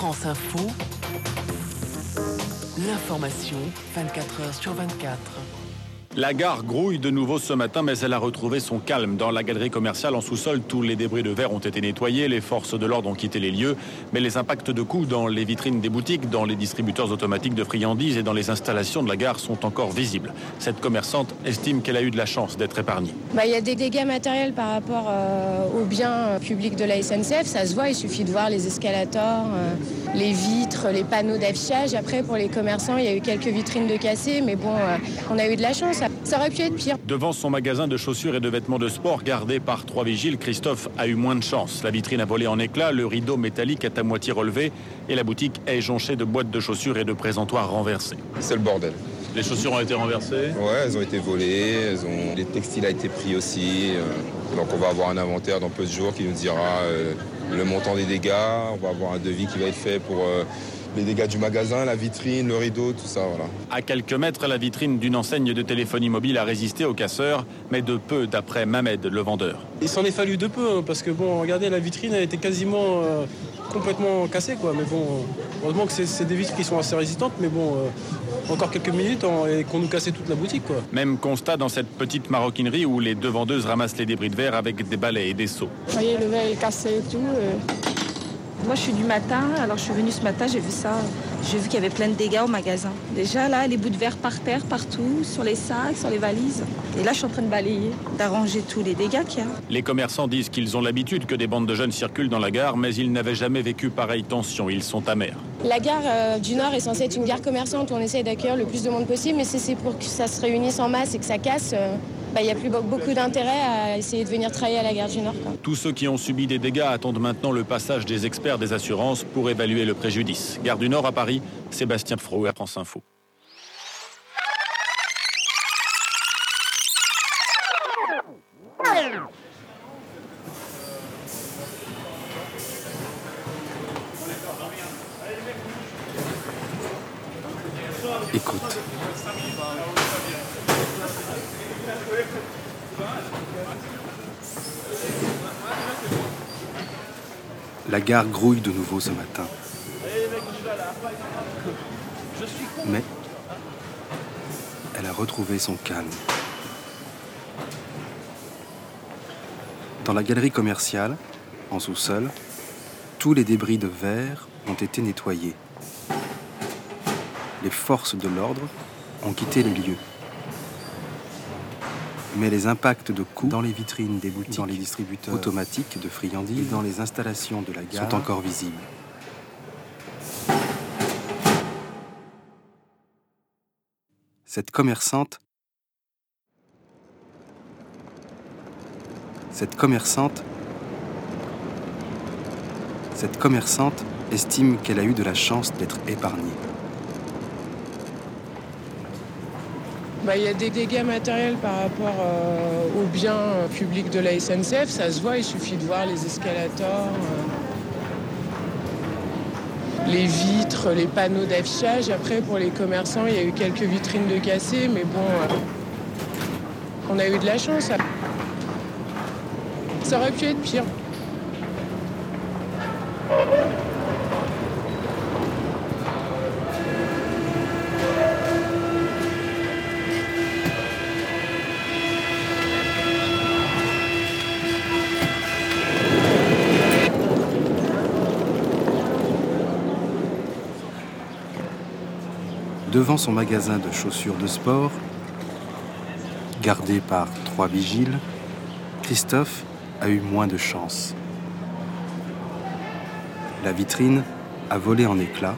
France Info, l'information 24 heures sur 24. La gare grouille de nouveau ce matin, mais elle a retrouvé son calme. Dans la galerie commerciale en sous-sol, tous les débris de verre ont été nettoyés, les forces de l'ordre ont quitté les lieux, mais les impacts de coups dans les vitrines des boutiques, dans les distributeurs automatiques de friandises et dans les installations de la gare sont encore visibles. Cette commerçante estime qu'elle a eu de la chance d'être épargnée. Bah, il y a des dégâts matériels par rapport euh, aux biens publics de la SNCF, ça se voit, il suffit de voir les escalators, euh, les vitres, les panneaux d'affichage. Après, pour les commerçants, il y a eu quelques vitrines de cassées, mais bon, euh, on a eu de la chance. Ça aurait pu être pire. Devant son magasin de chaussures et de vêtements de sport gardé par trois vigiles, Christophe a eu moins de chance. La vitrine a volé en éclats, le rideau métallique est à moitié relevé et la boutique est jonchée de boîtes de chaussures et de présentoirs renversés. C'est le bordel. Les chaussures ont été renversées? Ouais, elles ont été volées, elles ont... les textiles ont été pris aussi. euh, Donc on va avoir un inventaire dans peu de jours qui nous dira euh, le montant des dégâts. On va avoir un devis qui va être fait pour euh, les dégâts du magasin, la vitrine, le rideau, tout ça. Voilà. À quelques mètres, la vitrine d'une enseigne de téléphonie mobile a résisté aux casseurs, mais de peu d'après Mamed, le vendeur. Il s'en est fallu de peu, hein, parce que bon, regardez, la vitrine elle était quasiment euh, complètement cassée, quoi. Mais bon, heureusement que c'est- c'est des vitres qui sont assez résistantes, mais bon, euh, encore quelques minutes et qu'on nous cassait toute la boutique, quoi. Même constat dans cette petite maroquinerie où les deux vendeuses ramassent les débris de verre avec des balais et des seaux. Vous voyez, le verre est cassé et tout. euh. Moi, je suis du matin, alors je suis venue ce matin, j'ai vu ça. J'ai vu qu'il y avait plein de dégâts au magasin. Déjà, là, les bouts de verre par terre, partout, sur les sacs, sur les valises. Et là, je suis en train de balayer, d'arranger tous les dégâts qu'il y a. Les commerçants disent qu'ils ont l'habitude que des bandes de jeunes circulent dans la gare, mais ils n'avaient jamais vécu pareille tension. Ils sont amers. La gare euh, du Nord est censée être une gare commerçante où on essaye d'accueillir le plus de monde possible, mais si c'est pour que ça se réunisse en masse et que ça casse, euh, bah, il n'y a plus be- beaucoup d'intérêt à essayer de venir travailler à la gare du Nord. quoi. Tous ceux qui ont subi des dégâts attendent maintenant le passage des experts des assurances pour évaluer le préjudice. Gare du Nord à Paris, Sébastien Frouet, France Info. Écoute. La gare grouille de nouveau ce matin. Mais elle a retrouvé son calme. Dans la galerie commerciale, en sous-sol, tous les débris de verre ont été nettoyés. Les forces de l'ordre ont quitté les lieux. Mais les impacts de coups dans les vitrines des boutiques, dans les distributeurs automatiques de friandises, dans les installations de la gare sont encore visibles. Cette commerçante Cette commerçante Cette commerçante estime qu'elle a eu de la chance d'être épargnée. Bah, Il y a des dégâts matériels par rapport euh, aux biens publics de la SNCF, ça se voit, il suffit de voir les escalators, euh, les vitres, les panneaux d'affichage. Après, pour les commerçants, il y a eu quelques vitrines de cassées, mais bon, euh, on a eu de la chance. Ça aurait pu être pire. Devant son magasin de chaussures de sport, gardé par trois vigiles, Christophe a eu moins de chance. La vitrine a volé en éclats,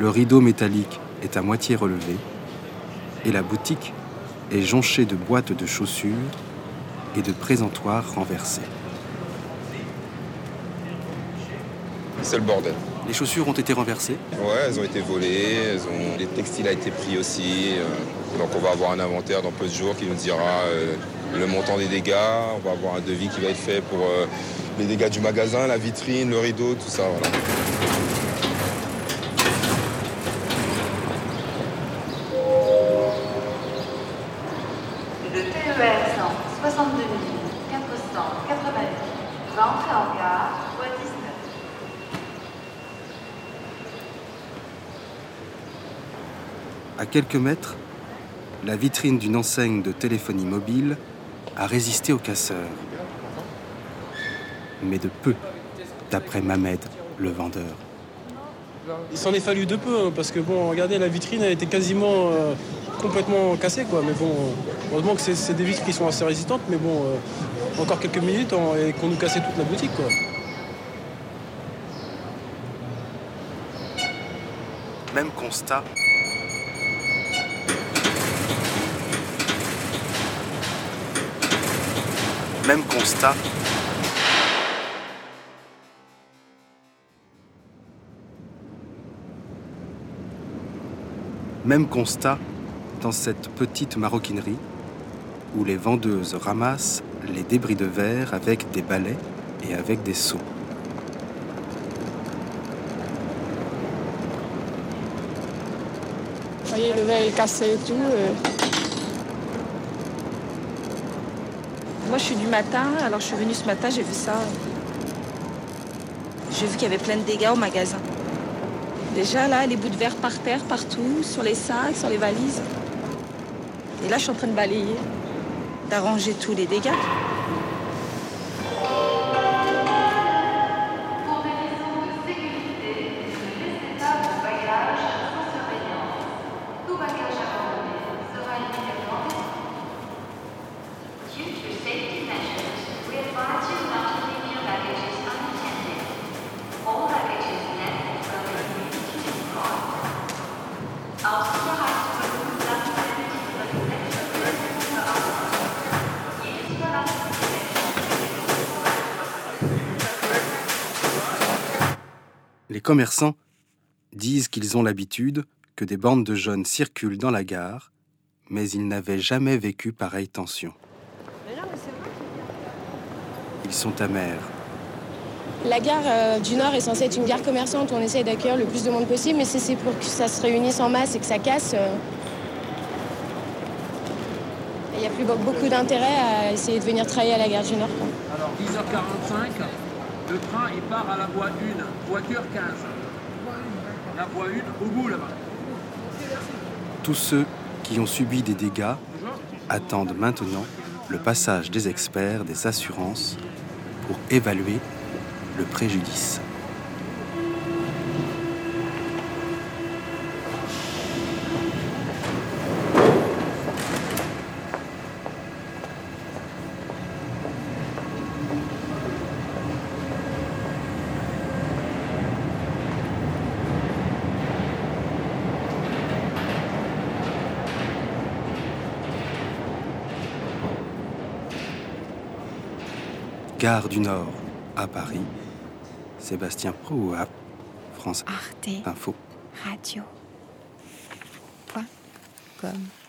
le rideau métallique est à moitié relevé et la boutique est jonchée de boîtes de chaussures et de présentoirs renversés. C'est le bordel. Les chaussures ont été renversées Ouais, elles ont été volées, elles ont... les textiles ont été pris aussi. euh, Donc on va avoir un inventaire dans peu de jours qui nous dira euh, le montant des dégâts. On va avoir un devis qui va être fait pour euh, les dégâts du magasin, la vitrine, le rideau, tout ça. Voilà. Le TER 162 480 va entrer en gare, voie À quelques mètres, la vitrine d'une enseigne de téléphonie mobile a résisté aux casseurs. Mais de peu, d'après Mamed, le vendeur. Il s'en est fallu de peu, hein, parce que bon, regardez, la vitrine a été quasiment euh, complètement cassée, quoi. Mais bon, heureusement que c'est des vitres qui sont assez résistantes, mais bon, euh, encore quelques minutes on- et qu'on nous cassait toute la boutique, quoi. Même constat. Même constat. Même constat dans cette petite maroquinerie où les vendeuses ramassent les débris de verre avec des balais et avec des seaux. Voyez, le verre cassé et tout. euh. Moi, je suis du matin, alors je suis venue ce matin, j'ai vu ça. J'ai vu qu'il y avait plein de dégâts au magasin. Déjà, là, les bouts de verre par terre, partout, sur les sacs, sur les valises. Et là, je suis en train de balayer, d'arranger tous les dégâts. Commerçants disent qu'ils ont l'habitude que des bandes de jeunes circulent dans la gare, mais ils n'avaient jamais vécu pareille tension. Ils sont amers. La gare euh, du Nord est censée être une gare commerçante où on essaie d'accueillir le plus de monde possible, mais si c'est pour que ça se réunisse en masse et que ça casse, euh, il n'y a plus be- beaucoup d'intérêt à essayer de venir travailler à la gare du Nord. quoi. Alors 10h45, le train il part à la voie 1, voiture 15. La voie 1 au bout là-bas. Tous ceux qui ont subi des dégâts attendent maintenant le passage des experts des assurances pour évaluer le préjudice. Gare du Nord à Paris, Sébastien Prouat, France Arte Info. Radio. Point com.